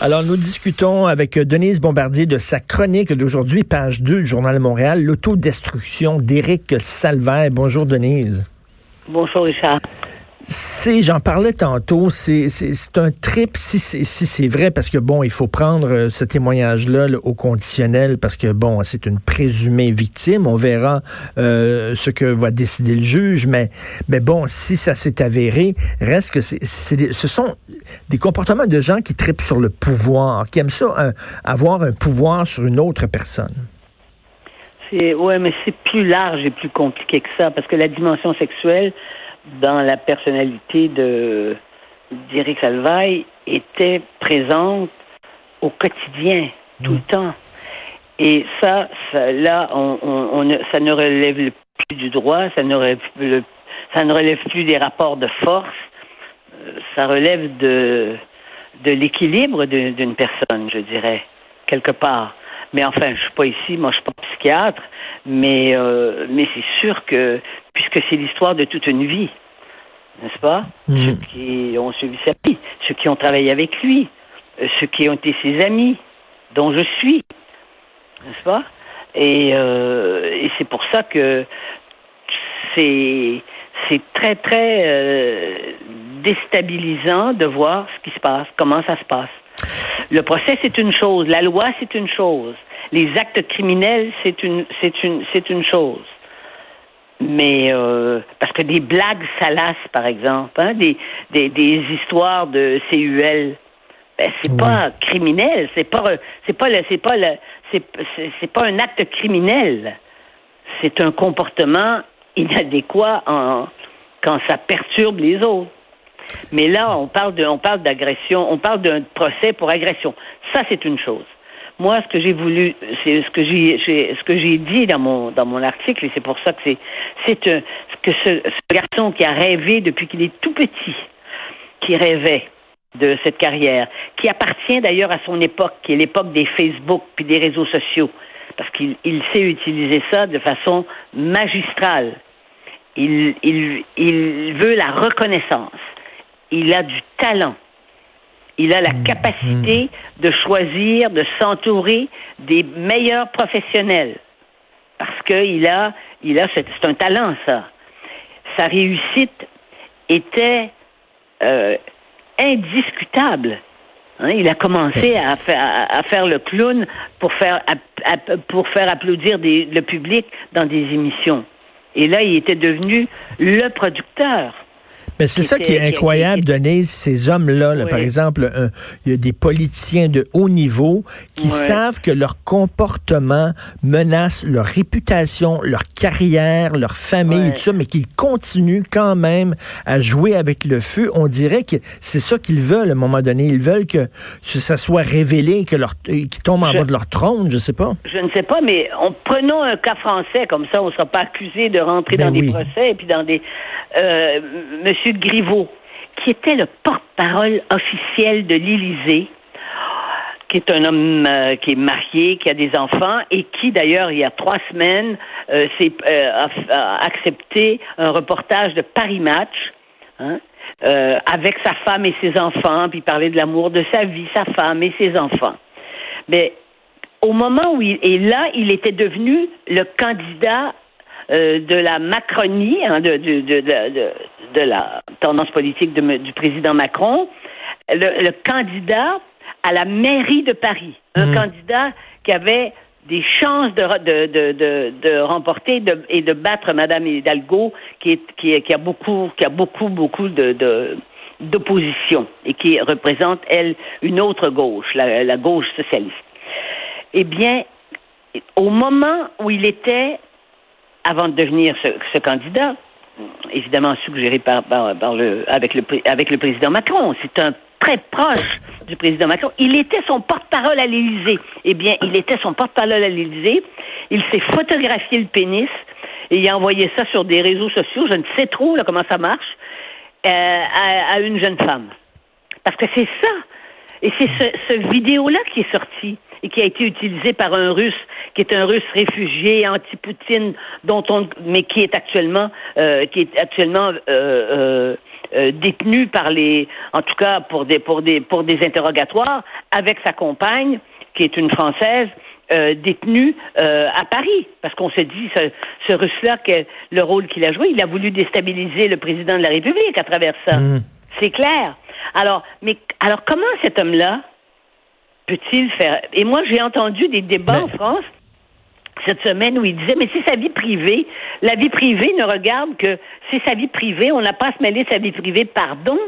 Alors, nous discutons avec Denise Bombardier de sa chronique d'aujourd'hui, page 2 du Journal de Montréal, L'autodestruction d'Éric Salvaire. Bonjour, Denise. Bonjour, Richard c'est, j'en parlais tantôt, c'est, c'est, un trip si c'est, si c'est vrai, parce que bon, il faut prendre euh, ce témoignage-là au conditionnel, parce que bon, c'est une présumée victime. On verra euh, ce que va décider le juge, mais, mais bon, si ça s'est avéré, reste que c'est, ce sont des comportements de gens qui tripent sur le pouvoir, qui aiment ça, avoir un pouvoir sur une autre personne. C'est, ouais, mais c'est plus large et plus compliqué que ça, parce que la dimension sexuelle, dans la personnalité de d'Éric Salvaille était présente au quotidien, tout le mm. temps. Et ça, ça là, on, on, ça ne relève plus du droit, ça ne relève, le, ça ne relève plus des rapports de force, euh, ça relève de, de l'équilibre d'une personne, je dirais, quelque part. Mais enfin, je suis pas ici, moi je suis pas psychiatre, mais euh, mais c'est sûr que puisque c'est l'histoire de toute une vie, n'est-ce pas mm. Ceux qui ont suivi sa vie, ceux qui ont travaillé avec lui, euh, ceux qui ont été ses amis, dont je suis, n'est-ce pas Et, euh, et c'est pour ça que c'est c'est très très euh, déstabilisant de voir ce qui se passe, comment ça se passe. Le procès c'est une chose, la loi c'est une chose, les actes criminels c'est une c'est une c'est une chose. Mais euh, parce que des blagues salaces, par exemple, hein, des, des, des histoires de CUL, ben, c'est pas criminel, c'est pas c'est pas le c'est pas le c'est c'est pas un acte criminel. C'est un comportement inadéquat en, quand ça perturbe les autres. Mais là, on parle de on parle d'agression, on parle d'un procès pour agression. Ça, c'est une chose. Moi, ce que j'ai voulu, c'est ce que j'ai, ce que j'ai dit dans mon dans mon article, et c'est pour ça que c'est ce, garçon qui a rêvé depuis qu'il est tout petit, qui rêvait de cette carrière, qui appartient d'ailleurs à son époque, qui est l'époque des Facebook puis des réseaux sociaux, parce qu'il il sait utiliser ça de façon magistrale. Il veut la reconnaissance. Il a du talent. Il a la mm. capacité de choisir, de s'entourer des meilleurs professionnels. Parce qu'il a, il a, c'est un talent, ça. Sa réussite était euh, indiscutable. Hein, il a commencé à faire, à faire, le clown pour faire, pour faire applaudir le public dans des émissions. Et là, il était devenu le producteur. Mais c'est ça qui est incroyable, Denise, ces hommes-là. Par exemple, il y a des politiciens de haut niveau qui savent que leur comportement menace leur réputation, leur carrière, leur famille, et tout ça, mais qu'ils continuent quand même à jouer avec le feu. On dirait que c'est ça qu'ils veulent à un moment donné. Ils veulent que ça soit révélé, que leur, qu'ils tombent en bas de leur trône, je sais pas. Je ne sais pas, mais en prenons un cas français, comme ça, on ne sera pas accusé de rentrer ben dans des procès et puis dans des. Euh, Monsieur Griveaux, qui était le porte-parole officiel de l'Élysée, qui est un homme euh, qui est marié, qui a des enfants et qui, d'ailleurs, il y a trois semaines, euh, euh, a, accepté un reportage de Paris Match hein, avec sa femme et ses enfants, puis parler de l'amour de sa vie, sa femme et ses enfants. Mais au moment où il est là, il était devenu le candidat euh, de la Macronie, hein, de, de, de, de, la tendance politique du président Macron, le, candidat à la mairie de Paris, un mmh. candidat qui avait des chances de, de, de, de remporter et de battre Madame Hidalgo, qui, est, qui, qui a beaucoup, qui a beaucoup, beaucoup de, d'opposition et qui représente, elle, une autre gauche, la, la gauche socialiste. Eh bien, au moment où il était avant de devenir ce, candidat, évidemment suggéré par, le, avec, le, avec le président Macron. C'est un très proche du président Macron. Il était son porte-parole à l'Élysée. Eh bien, il était son porte-parole à l'Élysée. Il s'est photographié le pénis et il a envoyé ça sur des réseaux sociaux. Je ne sais trop là, comment ça marche euh, à, à, une jeune femme. Parce que c'est ça. Et c'est ce, ce vidéo-là qui est sorti et qui a été utilisé par un Russe qui est un Russe réfugié anti-Poutine, dont on, mais qui est actuellement, euh, qui est actuellement euh, euh, détenu par les, en tout cas pour des pour des pour des interrogatoires avec sa compagne qui est une française. Détenue à Paris, parce qu'on se dit, ce, ce Russe-là, que le rôle qu'il a joué, il a voulu déstabiliser le président de la République à travers ça. Mmh. C'est clair. Alors, mais alors comment cet homme-là peut-il faire? Et moi, j'ai entendu des débats en France cette semaine où il disait, mais c'est sa vie privée. La vie privée ne regarde que c'est sa vie privée. On n'a pas à se mêler de sa vie privée. Pardon.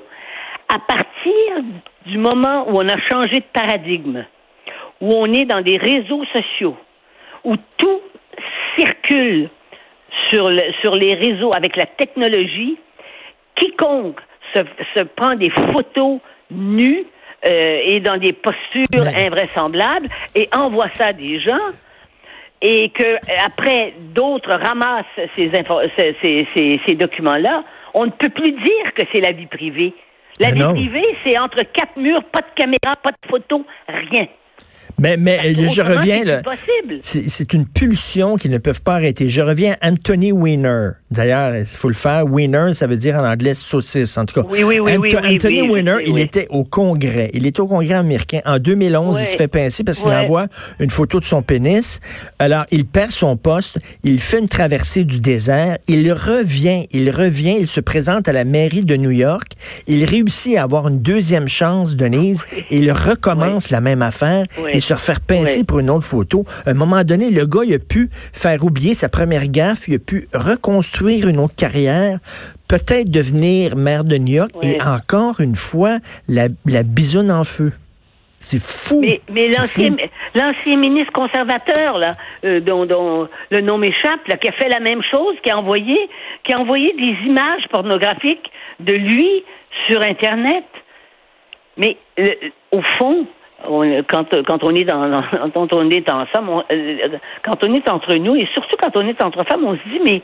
À partir du moment où on a changé de paradigme, où on est dans des réseaux sociaux, où tout circule sur, le, sur les réseaux avec la technologie, quiconque se, se prend des photos nues euh, et dans des postures invraisemblables et envoie ça à des gens, et que après d'autres ramassent ces, ces, ces, ces documents-là, on ne peut plus dire que c'est la vie privée. La vie privée, c'est entre quatre murs, pas de caméra, pas de photo, rien. Mais, mais je reviens là. C'est une pulsion qu'ils ne peuvent pas arrêter. Je reviens à Anthony Weiner. D'ailleurs, il faut le faire. Weiner, ça veut dire en anglais saucisse, en tout cas. Oui, oui, oui. oui Anthony Weiner, il était au Congrès. Il était au Congrès américain. En 2011, il se fait pincer parce qu'il envoie une photo de son pénis. Alors, il perd son poste. Il fait une traversée du désert. Il revient. Il revient. Il se présente à la mairie de New York. Il réussit à avoir une deuxième chance, Denise. Et il recommence la même affaire se refaire pincer pour une autre photo. À un moment donné, le gars, il a pu faire oublier sa première gaffe, il a pu reconstruire une autre carrière, peut-être devenir maire de New York, et encore une fois, la, la bisoune en feu. C'est fou. Mais, mais l'ancien, l'ancien ministre conservateur, là, euh, dont, dont, le nom m'échappe, là, qui a fait la même chose, qui a envoyé, qui a envoyé des images pornographiques de lui sur Internet. Mais au fond, quand, quand on est dans, quand on est ensemble, euh, quand on est entre nous, et surtout quand on est entre femmes, on se dit mais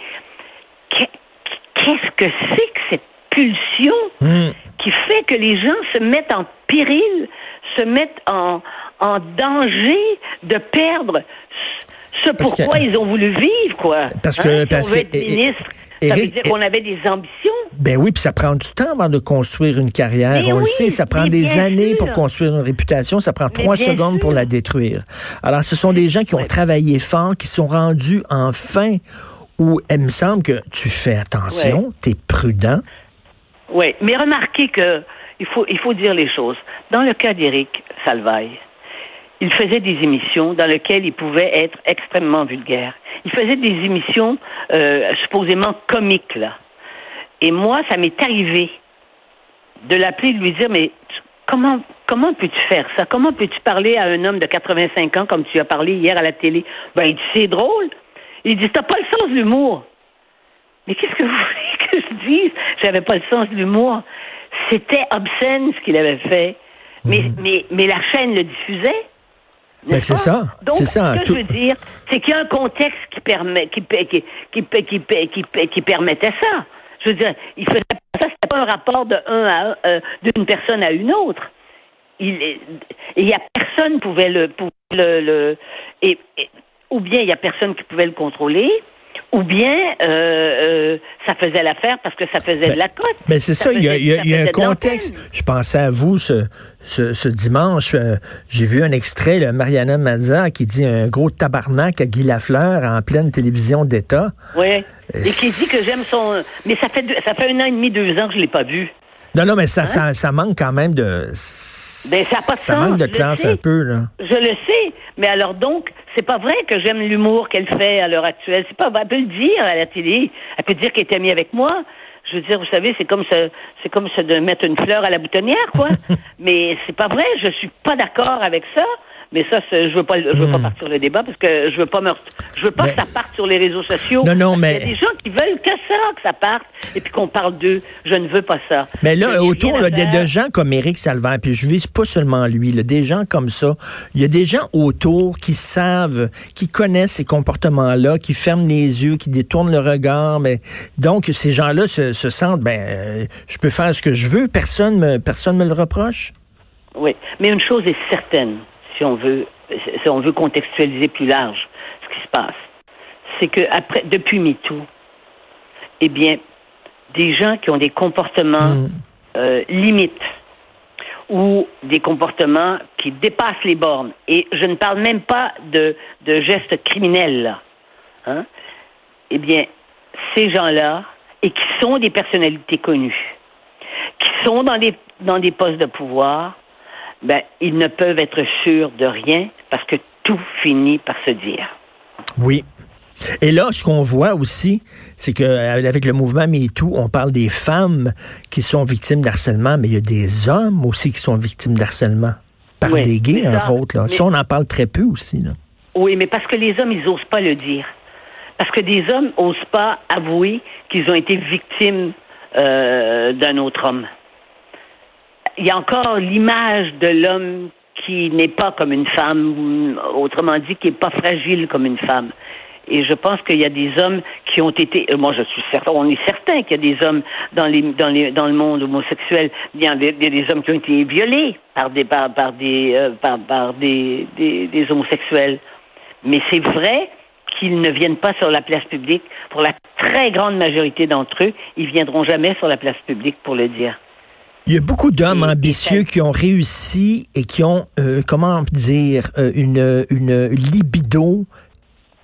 qu'est-ce que c'est que cette pulsion hmm. qui fait que les gens se mettent en péril, se mettent en, en danger de perdre ce pourquoi ils ont voulu vivre, quoi? Parce que, hein, parce que, être ministre, ça veut dire qu'on avait des ambitions. Ben oui, puis ça prend du temps avant de construire une carrière. on le sait, ça prend des années pour construire une réputation. Ça prend trois secondes pour la détruire. Alors, ce sont des gens qui ont travaillé fort, qui sont rendus enfin où il me semble que tu fais attention, tu es prudent. Oui, mais remarquez que il faut, il faut dire les choses. Dans le cas d'Éric Salvaille, il faisait des émissions dans lesquelles il pouvait être extrêmement vulgaire. Il faisait des émissions euh, supposément comiques, là. Et moi, ça m'est arrivé de l'appeler, de lui dire, mais comment, comment peux-tu faire ça? Comment peux-tu parler à un homme de 85 ans comme tu as parlé hier à la télé? Ben, il dit, c'est drôle. Il dit, t'as pas le sens de l'humour. Mais qu'est-ce que vous voulez que je dise? J'avais pas le sens de l'humour. C'était obscène ce qu'il avait fait. Mais, mhm. mais, mais la chaîne le diffusait. Ben c'est ça. c'est ça. Ce que je veux dire, c'est qu'il y a un contexte qui, permet, qui, qui, qui, qui, permettait ça. Je veux dire, il faisait ça, c'était pas un rapport de un à euh, d'une personne à une autre. Il il y a personne pouvait le, pouvait le, le et, ou bien il y a personne qui pouvait le contrôler, ou bien euh, euh, ça faisait l'affaire parce que ça faisait de la cote. Mais c'est ça, il y a, y a un contexte. Je pensais à vous ce, ce, ce dimanche, euh, j'ai vu un extrait, de Mariana Mazza, qui dit un gros tabarnak à Guy Lafleur en pleine télévision d'État. Oui. Et qui dit que j'aime son. Mais ça fait ça fait un an et demi, deux ans que je l'ai pas vu. Non, non, mais ça, hein? ça, ça, manque quand même de. Ben, ça, pas de ça manque de classe un peu, là. Je le sais, mais alors donc, c'est pas vrai que j'aime l'humour qu'elle fait à l'heure actuelle. C'est pas vrai. Elle peut le dire à la télé. Elle peut dire qu'elle est amie avec moi. Je veux dire, vous savez, c'est comme ça, c'est comme ça de mettre une fleur à la boutonnière, quoi. mais c'est pas vrai. Je suis pas d'accord avec ça. Mais ça, je veux pas, je veux pas hmm. partir le débat parce que je veux pas me, je veux pas que ça parte sur les réseaux sociaux. Non, non, mais il y a des gens qui veulent que ça, que ça parte, et puis qu'on parle d'eux. Je ne veux pas ça. Mais là, autour là, de, gens comme Éric Salvaire, puis je vise pas seulement lui, là, des gens comme ça. Il y a des gens autour qui savent, qui connaissent ces comportements-là, qui ferment les yeux, qui détournent le regard. Mais donc ces gens-là se, se, sentent, ben, euh, je peux faire ce que je veux, personne me, personne me le reproche? Oui, mais une chose est certaine, si on veut, si on veut contextualiser plus large ce qui se passe, c'est que après, depuis MeToo, eh bien, des gens qui ont des comportements mm. euh, limites ou des comportements qui dépassent les bornes, et je ne parle même pas de, de gestes criminels, hein, eh bien, ces gens-là, et qui sont des personnalités connues, qui sont dans des, dans des postes de pouvoir, ben, ils ne peuvent être sûrs de rien parce que tout finit par se dire. Oui. Et là, ce qu'on voit aussi, c'est que euh, avec le mouvement MeToo, on parle des femmes qui sont victimes d'harcèlement, mais il y a des hommes aussi qui sont victimes d'harcèlement par des gays, entre autres. Là. ça, on en parle très peu aussi. Là. Oui, mais parce que les hommes, ils n'osent pas le dire. Parce que des hommes n'osent pas avouer qu'ils ont été victimes euh, d'un autre homme il y a encore l'image de l'homme qui n'est pas comme une femme, autrement dit, qui n'est pas fragile comme une femme. Et je pense qu'il y a des hommes qui ont été, moi je suis certain, on est certain qu'il y a des hommes dans les dans les dans le monde homosexuel, il y a des, hommes qui ont été violés par des par, des euh, par, des, des homosexuels. Mais c'est vrai qu'ils ne viennent pas sur la place publique. Pour la très grande majorité d'entre eux, ils viendront jamais sur la place publique pour le dire. Il y a beaucoup d'hommes ambitieux qui ont réussi et qui ont, euh, comment dire, euh, une, une libido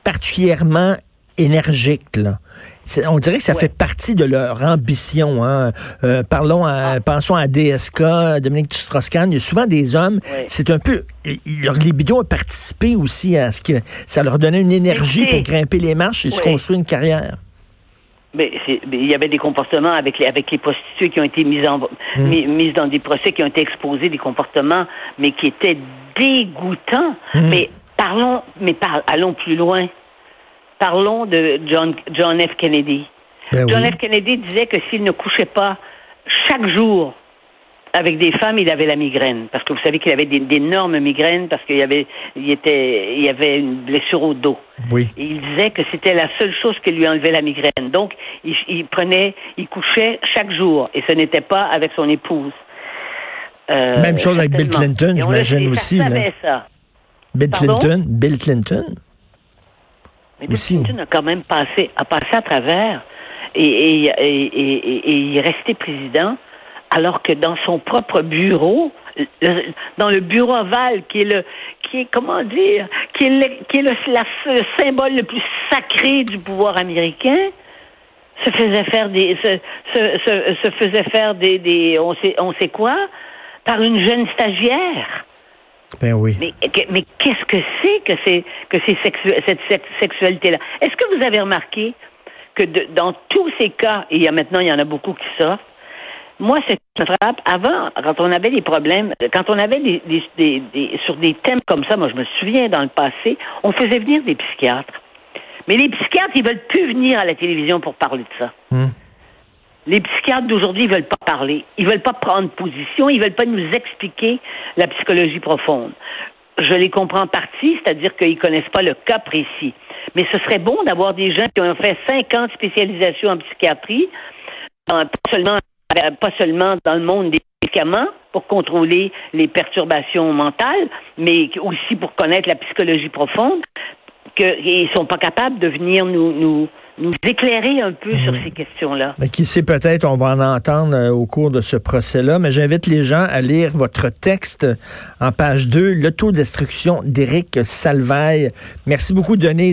particulièrement énergique. Là. On dirait que ça fait partie de leur ambition. Hein. Euh, parlons à, ah. Pensons à DSK, Dominique Strauss-Kahn. Il y a souvent des hommes, c'est un peu... Leur libido a participé aussi à ce que ça leur donnait une énergie pour grimper les marches et se construire une carrière. Mais, il y avait des comportements avec les, avec les prostituées qui ont été mises, en, hmm. mises dans des procès, qui ont été exposés, des comportements, mais qui étaient dégoûtants. Hmm. Mais parlons, mais allons plus loin. Parlons de John, John F. Kennedy. Ben John F. Kennedy disait que s'il ne couchait pas chaque jour avec des femmes, il avait la migraine. Parce que vous savez qu'il avait d'énormes migraines parce qu'il y avait, il était, il y avait une blessure au dos. Oui. Et il disait que c'était la seule chose qui lui enlevait la migraine. Donc, il, prenait, il couchait chaque jour. Et ce n'était pas avec son épouse. Euh, Même chose avec Bill Clinton, j'imagine aussi. Savait ça. Bill Clinton, Bill Clinton? Mais Bill Clinton a quand même passé, a passé à travers et, et, et, et il est resté président alors que dans son propre bureau, dans le bureau ovale, qui est le, qui est comment dire, qui est le, qui est le, symbole le plus sacré du pouvoir américain, se faisait faire des, se, se, se, faisait faire des, des, on sait, on sait quoi, par une jeune stagiaire. Ben oui. Mais, mais qu'est-ce que c'est que c'est que c'est cette, sexualité-là? Est-ce que vous avez remarqué que dans tous ces cas, et il y a maintenant il y en a beaucoup qui sortent, moi, cette frappe, avant, quand on avait des problèmes, quand on avait des, des, des, sur des thèmes comme ça, moi, je me souviens dans le passé, on faisait venir des psychiatres. Mais les psychiatres, ils veulent plus venir à la télévision pour parler de ça. Hmm. Les psychiatres d'aujourd'hui, ils veulent pas parler. Ils veulent pas prendre position. Ils veulent pas nous expliquer la psychologie profonde. Je les comprends en partie, c'est-à-dire qu'ils connaissent pas le cas précis. Mais ce serait bon d'avoir des gens qui ont fait 50 spécialisations en psychiatrie, pas seulement pas seulement dans le monde des médicaments pour contrôler les perturbations mentales, mais aussi pour connaître la psychologie profonde, qu'ils ne sont pas capables de venir nous, nous, nous éclairer un peu sur mhm. ces questions-là. Mais qui sait, peut-être on va en entendre euh, au cours de ce procès-là, mais j'invite les gens à lire votre texte en page 2, L'autodestruction d'Éric Salvaille. Merci beaucoup, Denise.